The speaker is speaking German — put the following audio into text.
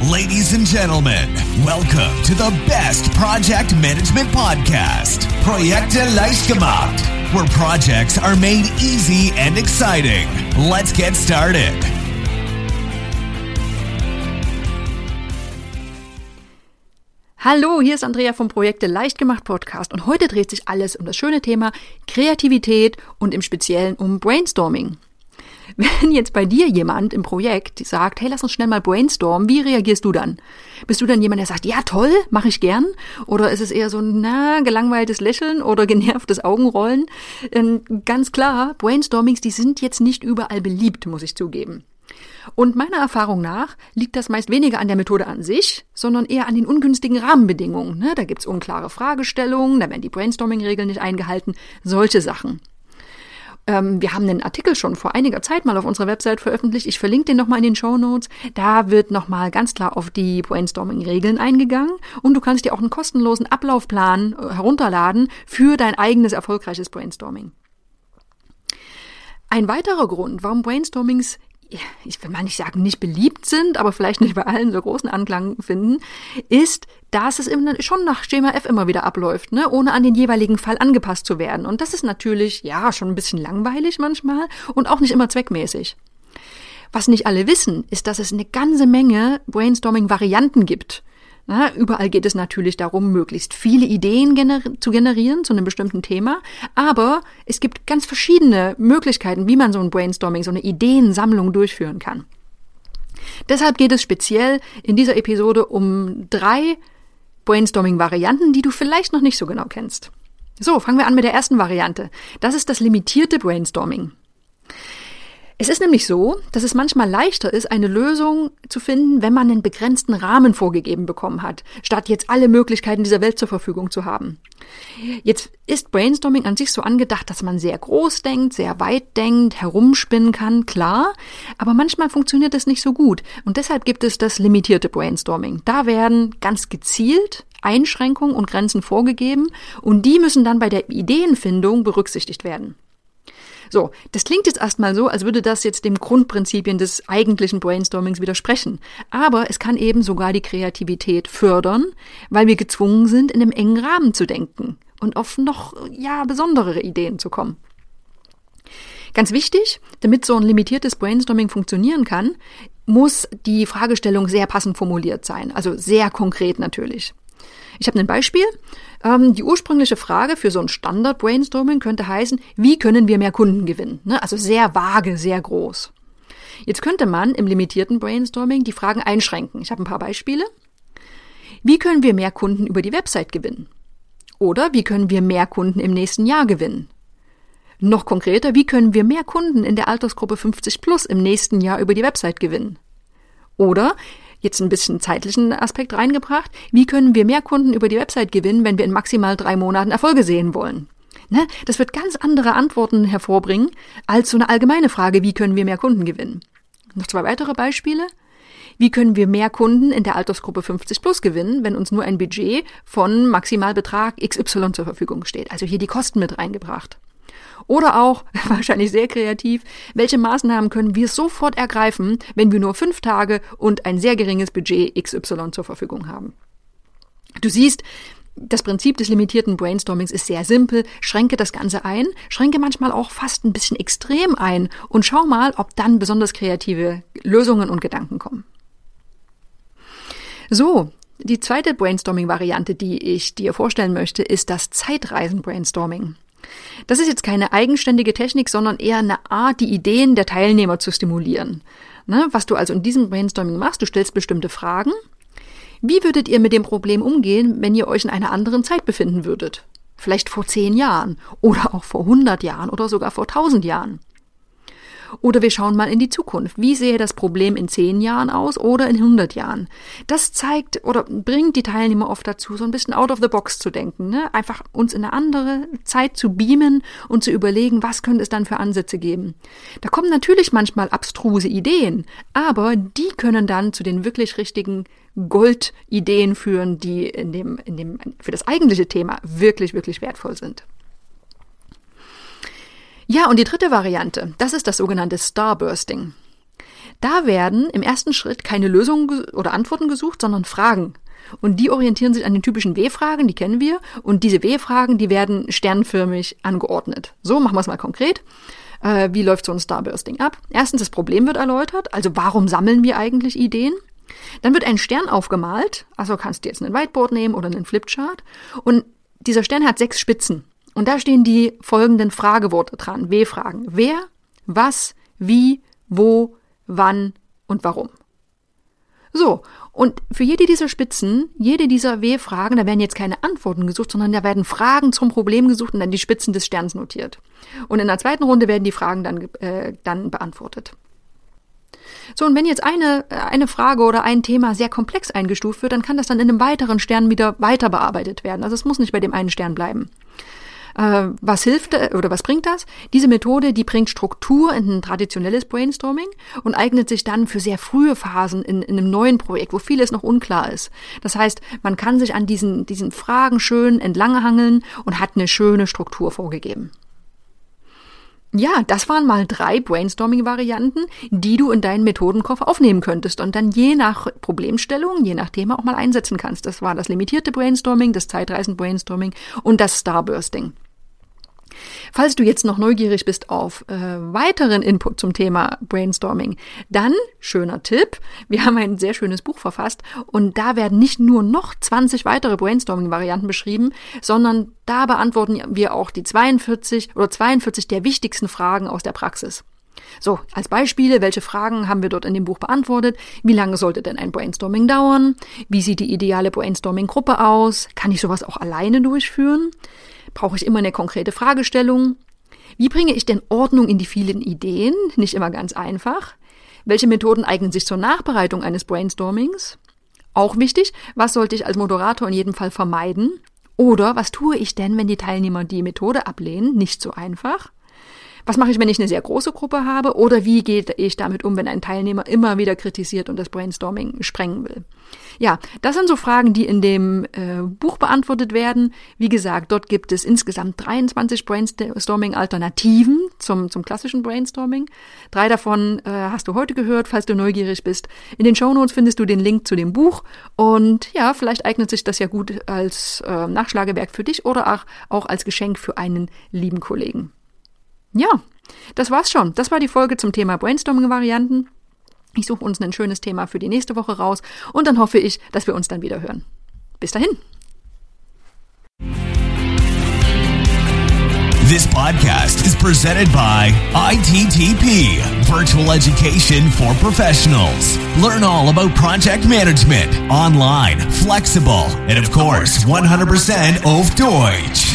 Ladies and gentlemen, welcome to the best project management podcast, Projekte leicht gemacht, where projects are made easy and exciting. Let's get started. Hallo, hier ist Andrea vom Projekte leicht gemacht Podcast und heute dreht sich alles um das schöne Thema Kreativität und im Speziellen um Brainstorming. Wenn jetzt bei dir jemand im Projekt sagt, hey, lass uns schnell mal brainstormen, wie reagierst du dann? Bist du dann jemand, der sagt, ja toll, mache ich gern? Oder ist es eher so ein na, gelangweiltes Lächeln oder genervtes Augenrollen? Ähm, ganz klar, Brainstormings, die sind jetzt nicht überall beliebt, muss ich zugeben. Und meiner Erfahrung nach liegt das meist weniger an der Methode an sich, sondern eher an den ungünstigen Rahmenbedingungen. Ne? Da gibt's unklare Fragestellungen, da werden die Brainstorming-Regeln nicht eingehalten, solche Sachen. Ähm, wir haben einen Artikel schon vor einiger Zeit mal auf unserer Website veröffentlicht. Ich verlinke den nochmal in den Show Notes. Da wird nochmal ganz klar auf die Brainstorming-Regeln eingegangen und du kannst dir auch einen kostenlosen Ablaufplan äh, herunterladen für dein eigenes erfolgreiches Brainstorming. Ein weiterer Grund, warum Brainstormings ich will mal nicht sagen, nicht beliebt sind, aber vielleicht nicht bei allen so großen Anklang finden, ist, dass es schon nach Schema F immer wieder abläuft, ne, ohne an den jeweiligen Fall angepasst zu werden. Und das ist natürlich, ja, schon ein bisschen langweilig manchmal und auch nicht immer zweckmäßig. Was nicht alle wissen, ist, dass es eine ganze Menge Brainstorming-Varianten gibt. Na, überall geht es natürlich darum, möglichst viele Ideen gener zu generieren zu einem bestimmten Thema, aber es gibt ganz verschiedene Möglichkeiten, wie man so ein Brainstorming, so eine Ideensammlung durchführen kann. Deshalb geht es speziell in dieser Episode um drei Brainstorming-Varianten, die du vielleicht noch nicht so genau kennst. So, fangen wir an mit der ersten Variante. Das ist das limitierte Brainstorming. Es ist nämlich so, dass es manchmal leichter ist, eine Lösung zu finden, wenn man einen begrenzten Rahmen vorgegeben bekommen hat, statt jetzt alle Möglichkeiten dieser Welt zur Verfügung zu haben. Jetzt ist Brainstorming an sich so angedacht, dass man sehr groß denkt, sehr weit denkt, herumspinnen kann, klar, aber manchmal funktioniert das nicht so gut und deshalb gibt es das limitierte Brainstorming. Da werden ganz gezielt Einschränkungen und Grenzen vorgegeben und die müssen dann bei der Ideenfindung berücksichtigt werden. So, das klingt jetzt erstmal so, als würde das jetzt dem Grundprinzipien des eigentlichen Brainstormings widersprechen. Aber es kann eben sogar die Kreativität fördern, weil wir gezwungen sind, in einem engen Rahmen zu denken und auf noch, ja, besondere Ideen zu kommen. Ganz wichtig, damit so ein limitiertes Brainstorming funktionieren kann, muss die Fragestellung sehr passend formuliert sein, also sehr konkret natürlich. Ich habe ein Beispiel. Ähm, die ursprüngliche Frage für so ein Standard-Brainstorming könnte heißen, wie können wir mehr Kunden gewinnen? Ne? Also sehr vage, sehr groß. Jetzt könnte man im limitierten Brainstorming die Fragen einschränken. Ich habe ein paar Beispiele. Wie können wir mehr Kunden über die Website gewinnen? Oder wie können wir mehr Kunden im nächsten Jahr gewinnen? Noch konkreter, wie können wir mehr Kunden in der Altersgruppe 50 plus im nächsten Jahr über die Website gewinnen? Oder jetzt ein bisschen zeitlichen Aspekt reingebracht. Wie können wir mehr Kunden über die Website gewinnen, wenn wir in maximal drei Monaten Erfolge sehen wollen? Ne? Das wird ganz andere Antworten hervorbringen als so eine allgemeine Frage, wie können wir mehr Kunden gewinnen? Noch zwei weitere Beispiele. Wie können wir mehr Kunden in der Altersgruppe 50 plus gewinnen, wenn uns nur ein Budget von Maximalbetrag XY zur Verfügung steht? Also hier die Kosten mit reingebracht. Oder auch, wahrscheinlich sehr kreativ, welche Maßnahmen können wir sofort ergreifen, wenn wir nur fünf Tage und ein sehr geringes Budget XY zur Verfügung haben. Du siehst, das Prinzip des limitierten Brainstormings ist sehr simpel. Schränke das Ganze ein, schränke manchmal auch fast ein bisschen extrem ein und schau mal, ob dann besonders kreative Lösungen und Gedanken kommen. So, die zweite Brainstorming-Variante, die ich dir vorstellen möchte, ist das Zeitreisen-Brainstorming. Das ist jetzt keine eigenständige Technik, sondern eher eine Art, die Ideen der Teilnehmer zu stimulieren. Ne? Was du also in diesem Brainstorming machst, du stellst bestimmte Fragen. Wie würdet ihr mit dem Problem umgehen, wenn ihr euch in einer anderen Zeit befinden würdet? Vielleicht vor zehn Jahren oder auch vor hundert Jahren oder sogar vor tausend Jahren. Oder wir schauen mal in die Zukunft. Wie sehe das Problem in zehn Jahren aus oder in hundert Jahren? Das zeigt oder bringt die Teilnehmer oft dazu, so ein bisschen out of the box zu denken. Ne? Einfach uns in eine andere Zeit zu beamen und zu überlegen, was könnte es dann für Ansätze geben. Da kommen natürlich manchmal abstruse Ideen, aber die können dann zu den wirklich richtigen Goldideen führen, die in dem, in dem, für das eigentliche Thema wirklich, wirklich wertvoll sind. Ja, und die dritte Variante, das ist das sogenannte Starbursting. Da werden im ersten Schritt keine Lösungen oder Antworten gesucht, sondern Fragen. Und die orientieren sich an den typischen W-Fragen, die kennen wir. Und diese W-Fragen, die werden sternförmig angeordnet. So, machen wir es mal konkret. Äh, wie läuft so ein Starbursting ab? Erstens, das Problem wird erläutert. Also, warum sammeln wir eigentlich Ideen? Dann wird ein Stern aufgemalt. Also kannst du jetzt ein Whiteboard nehmen oder einen Flipchart. Und dieser Stern hat sechs Spitzen. Und da stehen die folgenden Frageworte dran. W-Fragen. Wer, was, wie, wo, wann und warum. So, und für jede dieser Spitzen, jede dieser W-Fragen, da werden jetzt keine Antworten gesucht, sondern da werden Fragen zum Problem gesucht und dann die Spitzen des Sterns notiert. Und in der zweiten Runde werden die Fragen dann, äh, dann beantwortet. So, und wenn jetzt eine, eine Frage oder ein Thema sehr komplex eingestuft wird, dann kann das dann in einem weiteren Stern wieder weiter bearbeitet werden. Also es muss nicht bei dem einen Stern bleiben. Äh, was hilft äh, oder was bringt das? Diese Methode, die bringt Struktur in ein traditionelles Brainstorming und eignet sich dann für sehr frühe Phasen in, in einem neuen Projekt, wo vieles noch unklar ist. Das heißt, man kann sich an diesen, diesen Fragen schön entlanghangeln und hat eine schöne Struktur vorgegeben. Ja, das waren mal drei Brainstorming-Varianten, die du in deinen Methodenkoffer aufnehmen könntest und dann je nach Problemstellung, je nach Thema auch mal einsetzen kannst. Das war das limitierte Brainstorming, das Zeitreisen-Brainstorming und das Starbursting. Falls du jetzt noch neugierig bist auf äh, weiteren Input zum Thema Brainstorming, dann schöner Tipp. Wir haben ein sehr schönes Buch verfasst und da werden nicht nur noch 20 weitere Brainstorming-Varianten beschrieben, sondern da beantworten wir auch die 42 oder 42 der wichtigsten Fragen aus der Praxis. So, als Beispiele, welche Fragen haben wir dort in dem Buch beantwortet? Wie lange sollte denn ein Brainstorming dauern? Wie sieht die ideale Brainstorming-Gruppe aus? Kann ich sowas auch alleine durchführen? Brauche ich immer eine konkrete Fragestellung? Wie bringe ich denn Ordnung in die vielen Ideen? Nicht immer ganz einfach. Welche Methoden eignen sich zur Nachbereitung eines Brainstormings? Auch wichtig, was sollte ich als Moderator in jedem Fall vermeiden? Oder was tue ich denn, wenn die Teilnehmer die Methode ablehnen? Nicht so einfach. Was mache ich, wenn ich eine sehr große Gruppe habe? Oder wie gehe ich damit um, wenn ein Teilnehmer immer wieder kritisiert und das Brainstorming sprengen will? Ja, das sind so Fragen, die in dem äh, Buch beantwortet werden. Wie gesagt, dort gibt es insgesamt 23 Brainstorming-Alternativen zum, zum klassischen Brainstorming. Drei davon äh, hast du heute gehört, falls du neugierig bist. In den Shownotes findest du den Link zu dem Buch. Und ja, vielleicht eignet sich das ja gut als äh, Nachschlagewerk für dich oder auch, auch als Geschenk für einen lieben Kollegen. Ja, das war's schon. Das war die Folge zum Thema Brainstorming-Varianten. Ich suche uns ein schönes Thema für die nächste Woche raus und dann hoffe ich, dass wir uns dann wieder hören. Bis dahin. This podcast is presented by ITTP, Virtual Education for Professionals. Learn all about project management, online, flexible, and of course, 100% auf Deutsch.